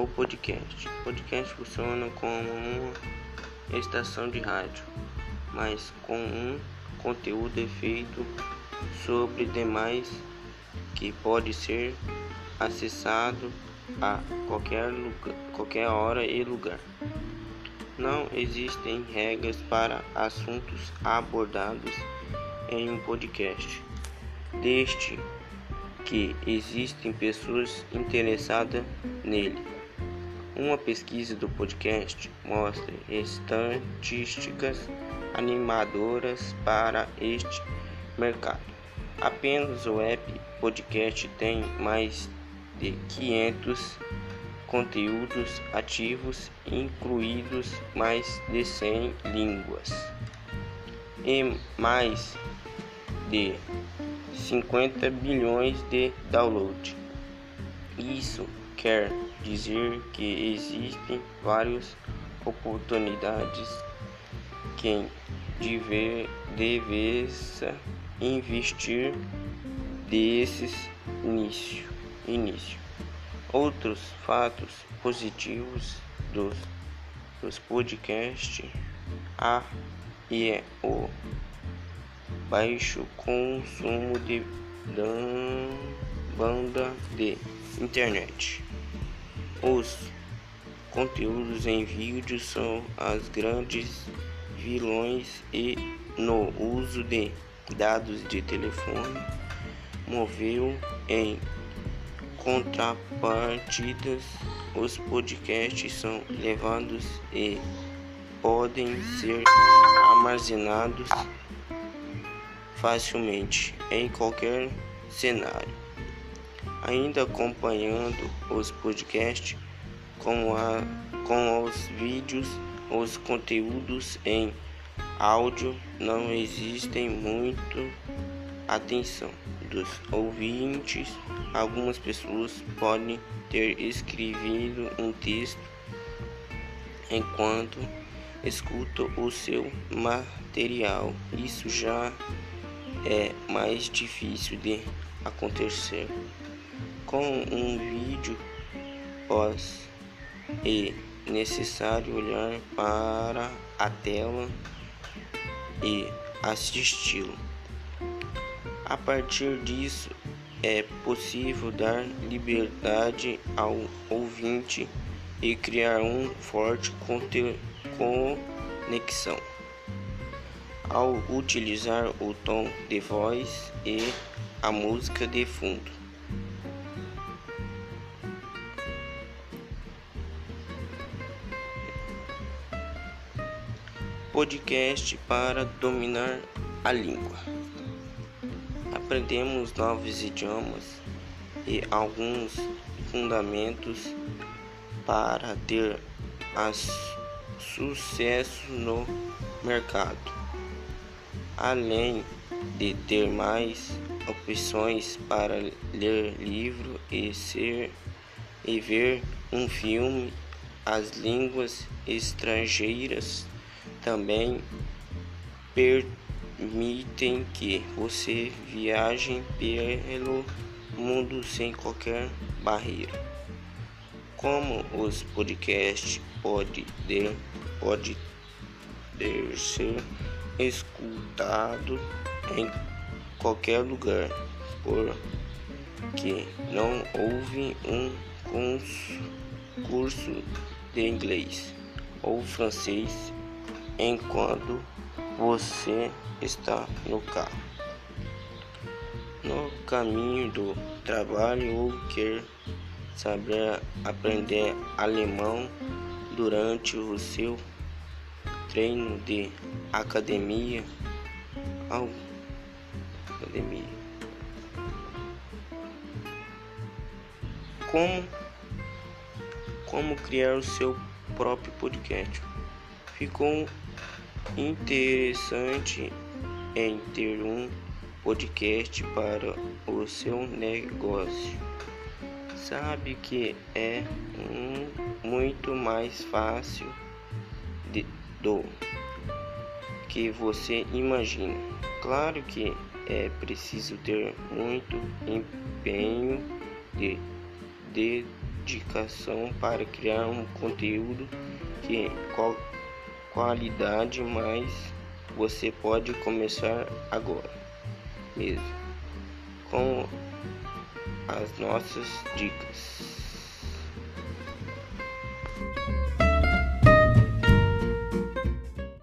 O podcast. O podcast funciona como uma estação de rádio, mas com um conteúdo feito sobre demais que pode ser acessado a qualquer, lugar, qualquer hora e lugar. Não existem regras para assuntos abordados em um podcast, desde que existem pessoas interessadas nele. Uma pesquisa do podcast mostra estatísticas animadoras para este mercado. Apenas o app podcast tem mais de 500 conteúdos ativos, incluídos mais de 100 línguas e mais de 50 bilhões de downloads. Isso quer dizer que existem várias oportunidades quem deve, devessa investir desses início, início. Outros fatos positivos dos, dos podcasts a e o baixo consumo de banda de internet. Os conteúdos em vídeo são as grandes vilões e no uso de dados de telefone móvel em contrapartidas, os podcasts são levados e podem ser armazenados facilmente em qualquer cenário. Ainda acompanhando os podcasts com, a, com os vídeos, os conteúdos em áudio não existem muito atenção dos ouvintes. Algumas pessoas podem ter escrevido um texto enquanto escutam o seu material. Isso já é mais difícil de acontecer com um vídeo pós é necessário olhar para a tela e assisti-lo. A partir disso, é possível dar liberdade ao ouvinte e criar um forte conexão. Ao utilizar o tom de voz e a música de fundo. Podcast para dominar a língua aprendemos novos idiomas e alguns fundamentos para ter sucesso no mercado. Além de ter mais opções para ler livro e ser e ver um filme, as línguas estrangeiras também permitem que você viaje pelo mundo sem qualquer barreira. Como os podcasts podem pode ser escutado em qualquer lugar, porque não houve um curso de inglês ou francês enquanto você está no carro, no caminho do trabalho ou quer saber aprender alemão durante o seu treino de academia ao academia. Como como criar o seu próprio podcast. Ficou interessante em ter um podcast para o seu negócio. Sabe que é um, muito mais fácil de, do que você imagina. Claro que é preciso ter muito empenho de, de dedicação para criar um conteúdo que qual, qualidade, mas você pode começar agora mesmo com as nossas dicas.